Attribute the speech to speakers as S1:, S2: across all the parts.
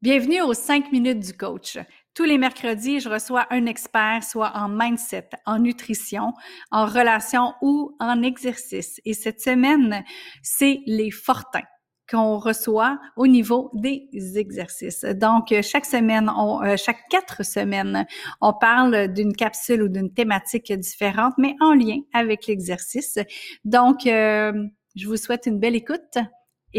S1: Bienvenue aux 5 minutes du coach. Tous les mercredis, je reçois un expert, soit en mindset, en nutrition, en relation ou en exercice. Et cette semaine, c'est les fortins qu'on reçoit au niveau des exercices. Donc, chaque semaine, euh, chaque quatre semaines, on parle d'une capsule ou d'une thématique différente, mais en lien avec l'exercice. Donc, euh, je vous souhaite une belle écoute.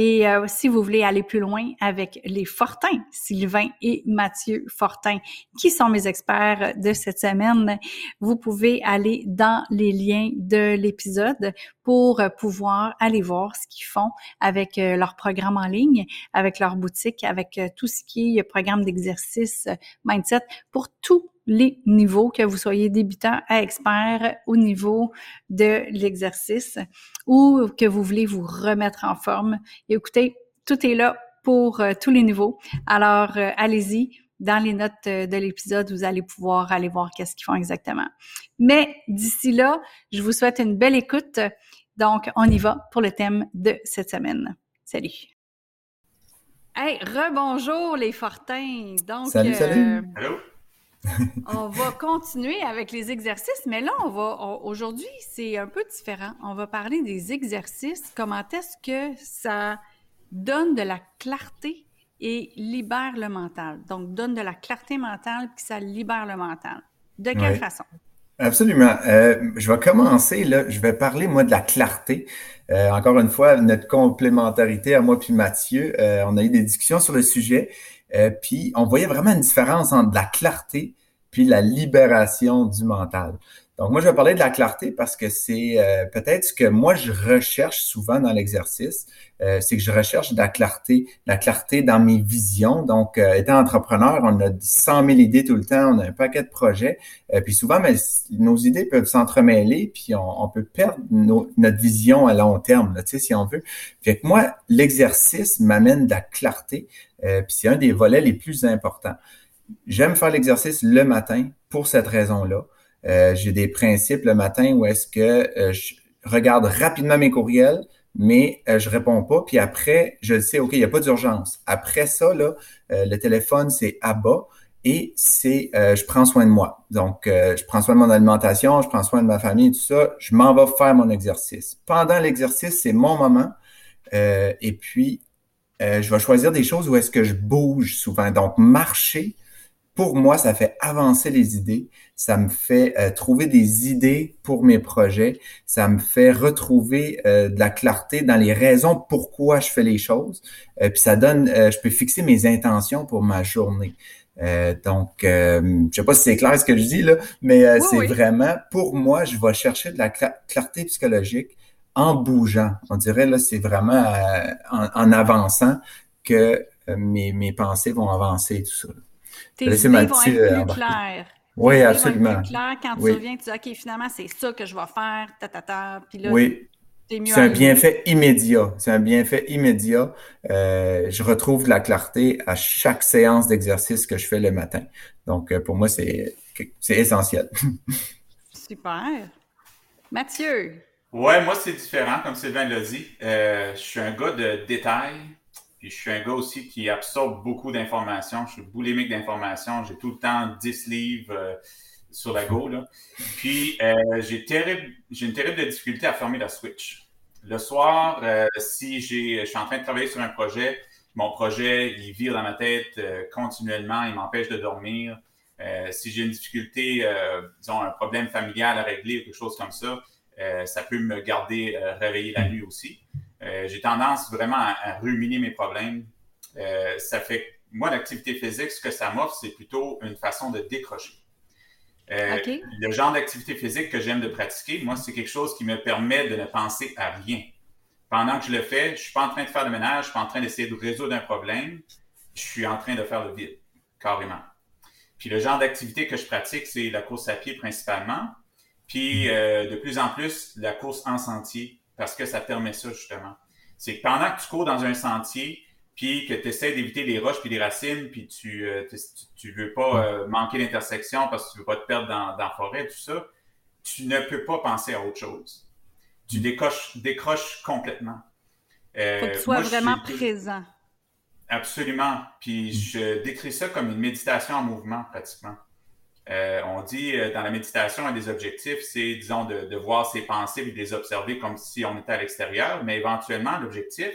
S1: Et euh, si vous voulez aller plus loin avec les Fortins, Sylvain et Mathieu Fortin, qui sont mes experts de cette semaine, vous pouvez aller dans les liens de l'épisode pour pouvoir aller voir ce qu'ils font avec euh, leur programme en ligne, avec leur boutique, avec euh, tout ce qui est programme d'exercice mindset pour tout les niveaux, que vous soyez débutant à expert au niveau de l'exercice ou que vous voulez vous remettre en forme. écoutez, tout est là pour euh, tous les niveaux. Alors, euh, allez-y. Dans les notes euh, de l'épisode, vous allez pouvoir aller voir qu'est-ce qu'ils font exactement. Mais d'ici là, je vous souhaite une belle écoute. Donc, on y va pour le thème de cette semaine. Salut. Hey, rebonjour les Fortins.
S2: Donc, salut, salut.
S3: Allô?
S1: on va continuer avec les exercices, mais là, on va aujourd'hui, c'est un peu différent. On va parler des exercices. Comment est-ce que ça donne de la clarté et libère le mental? Donc, donne de la clarté mentale puis ça libère le mental. De quelle façon?
S2: Absolument. Euh, je vais commencer, là, je vais parler, moi, de la clarté. Euh, encore une fois, notre complémentarité à moi puis Mathieu, euh, on a eu des discussions sur le sujet. Euh, puis on voyait vraiment une différence entre la clarté puis la libération du mental. Donc moi, je vais parler de la clarté parce que c'est euh, peut-être ce que moi, je recherche souvent dans l'exercice, euh, c'est que je recherche de la clarté, la clarté dans mes visions. Donc, étant entrepreneur, on a 100 000 idées tout le temps, on a un paquet de projets, puis souvent, mais, nos idées peuvent s'entremêler, puis on, peut perdre notre vision à long terme, tu sais, si on veut. Fait que moi, l'exercice m'amène de la clarté, euh, puis c'est un des volets les plus importants. J'aime faire l'exercice le matin pour cette raison-là. Euh, j'ai des principes le matin où est-ce que euh, je regarde rapidement mes courriels, mais je réponds pas. Puis après, je sais, OK, il n'y a pas d'urgence. Après ça, là, le téléphone, c'est à bas et c'est je prends soin de moi. Donc, je prends soin de mon alimentation, je prends soin de ma famille, tout ça. Je m'en vais faire mon exercice. Pendant l'exercice, c'est mon moment. et puis, euh, je vais choisir des choses où est-ce que je bouge souvent. Donc, marcher, pour moi, ça fait avancer les idées, ça me fait euh, trouver des idées pour mes projets, ça me fait retrouver euh, de la clarté dans les raisons pourquoi je fais les choses, puis ça donne, je peux fixer mes intentions pour ma journée. donc, je sais pas si c'est clair ce que je dis là, mais c'est vraiment pour moi, je vais chercher de la clarté psychologique en bougeant. On dirait là, c'est vraiment euh, en, avançant que euh, mes, mes, pensées vont avancer tout ça.
S1: Tes idées vont être plus euh, claires.
S2: Oui, absolument.
S1: Vont être plus claires quand tu reviens, tu dis OK, finalement, c'est ça que je vais faire, ta ta ta. Puis là,
S2: oui. C'est un bienfait immédiat. C'est un bienfait immédiat. je retrouve la clarté à chaque séance d'exercice que je fais le matin. Donc, pour moi, c'est essentiel.
S1: Super. Mathieu,
S3: Ouais, moi, c'est différent, comme Sylvain l'a dit. Euh, je suis un gars de détails, puis je suis un gars aussi qui absorbe beaucoup d'informations. Je suis boulimique d'informations. J'ai tout le temps 10 livres euh, sur la go. Là. Puis, euh, j'ai, terrible, une terrible difficulté à fermer la switch. Le soir, si je suis en train de travailler sur un projet, mon projet, il vire dans ma tête continuellement, il m'empêche de dormir. si j'ai une difficulté, disons, un problème familial à régler ou quelque chose comme ça, euh, ça peut me garder euh, réveillé la nuit aussi. Euh, j'ai tendance vraiment à, ruminer mes problèmes. ça fait, moi, l'activité physique, ce que ça m'offre, c'est plutôt une façon de décrocher. Le genre d'activité physique que j'aime de pratiquer, moi, c'est quelque chose qui me permet de ne penser à rien. Pendant que je le fais, je suis pas en train de faire le ménage, je suis pas en train d'essayer de résoudre un problème, je suis en train de faire le vide, carrément. Puis le genre d'activité que je pratique, c'est la course à pied principalement. Puis euh, de plus en plus, la course en sentier, parce que ça permet ça justement. C'est que pendant que tu cours dans un sentier, puis que tu essaies d'éviter les roches puis les racines, puis tu euh, tu, veux pas euh, manquer l'intersection parce que tu veux pas te perdre dans, dans la forêt, tout ça, tu ne peux pas penser à autre chose. Tu décroches, décroches complètement.
S1: Faut que tu sois vraiment présent.
S3: Absolument. Puis je décris ça comme une méditation en mouvement, pratiquement. Euh, on dit euh, dans la méditation, un des objectifs, c'est, disons, de, voir ses pensées et de les observer comme si on était à l'extérieur, mais éventuellement, l'objectif,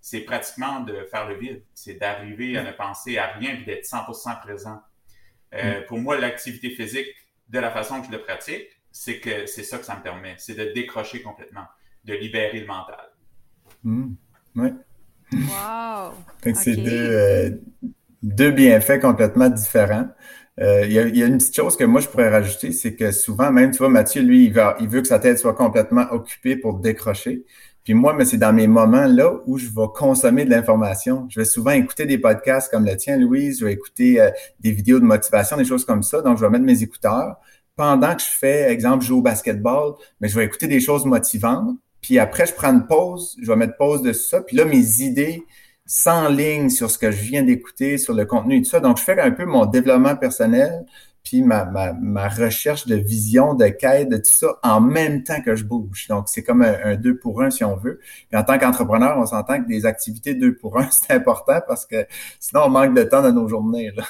S3: c'est pratiquement de faire le vide. C'est d'arriver à ne penser à rien et d'être 100% présent. Euh, mm. Pour moi, l'activité physique, de la façon que je le pratique, c'est que c'est ça que ça me permet. C'est de décrocher complètement, de libérer le mental.
S2: Mm. Oui.
S1: Wow!
S2: C'est deux, deux bienfaits complètement différents. Euh, il, y a, une petite chose que moi je pourrais rajouter, c'est que souvent, même, tu vois, Mathieu, lui, il, il veut que sa tête soit complètement occupée pour décrocher. Puis moi, mais c'est dans mes moments là où je vais consommer de l'information. Je vais souvent écouter des podcasts comme le tien, Louise. Je vais écouter euh, des vidéos de motivation, des choses comme ça. Donc, je vais mettre mes écouteurs. Pendant que je fais, exemple, jouer au basketball, mais je vais écouter des choses motivantes. Puis après, je prends une pause. Je vais mettre pause de ça. Puis là, mes idées sans ligne sur ce que je viens d'écouter, sur le contenu et tout ça. Donc, je fais un peu mon développement personnel, puis ma, ma, recherche de vision, de quête, de tout ça en même temps que je bouge. Donc, c'est comme un, deux pour un si on veut. Et en tant qu'entrepreneur, on s'entend que des activités deux pour un, c'est important parce que sinon, on manque de temps dans nos journées. Là.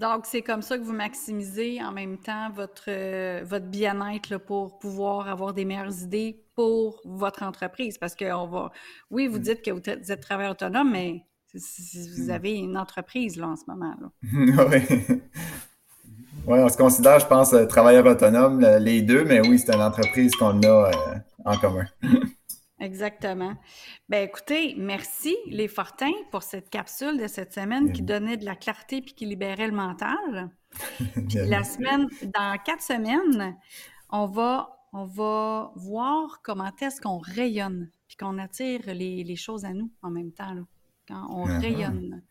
S1: Donc, c'est comme ça que vous maximisez en même temps votre, euh, votre bien-être pour pouvoir avoir des meilleures idées pour votre entreprise. Parce que on va, oui, vous mm. dites que vous êtes travailleur autonome, mais vous mm. avez une entreprise là, en ce moment.
S2: oui. oui, on se considère, je pense, euh, travailleur autonome, les deux, mais oui, c'est une entreprise qu'on a euh, en commun.
S1: Exactement. Ben écoutez, merci les Fortins pour cette capsule de cette semaine qui donnait de la clarté puis qui libérait le mental. la semaine, dans quatre semaines, on va, on va voir comment est-ce qu'on rayonne puis qu'on attire les, choses à nous en même temps. quand on ah, rayonne,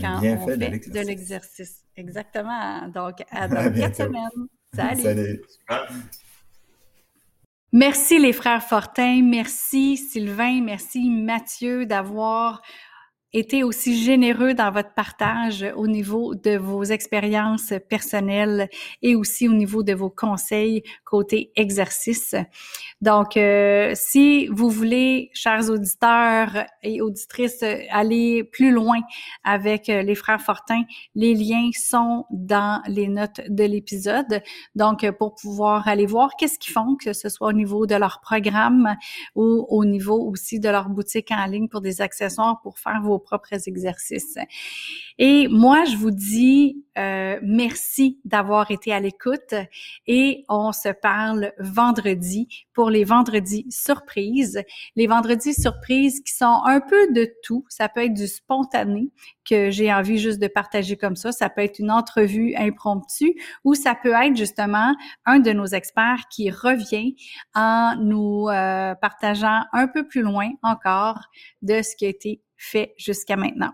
S1: quand on fait de l'exercice. Exactement. Donc, à dans quatre semaines. Salut. Salut. Merci les frères Fortin, merci Sylvain, merci Mathieu d'avoir été aussi généreux dans votre partage au niveau de vos expériences personnelles et aussi au niveau de vos conseils côté exercice. Donc, euh, si vous voulez, chers auditeurs et auditrices, aller plus loin avec euh, les frères Fortin, les liens sont dans les notes de l'épisode. Donc, pour pouvoir aller voir qu'est-ce qu'ils font, que ce soit au niveau de leur programme ou au niveau aussi de leur boutique en ligne pour des accessoires pour faire propres exercices. Et moi, je vous dis euh, merci d'avoir été à l'écoute et on se parle vendredi pour les vendredis surprises. Les vendredis surprises qui sont un peu de tout. Ça peut être du spontané que j'ai envie juste de partager comme ça. Ça peut être une entrevue impromptue ou ça peut être justement un de nos experts qui revient en nous euh, partageant un peu plus loin encore de ce qui a été fait jusqu'à maintenant.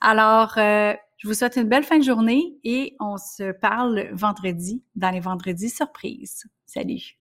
S1: Alors, euh, je vous souhaite une belle fin de journée et on se parle vendredi dans les vendredis surprises. Salut!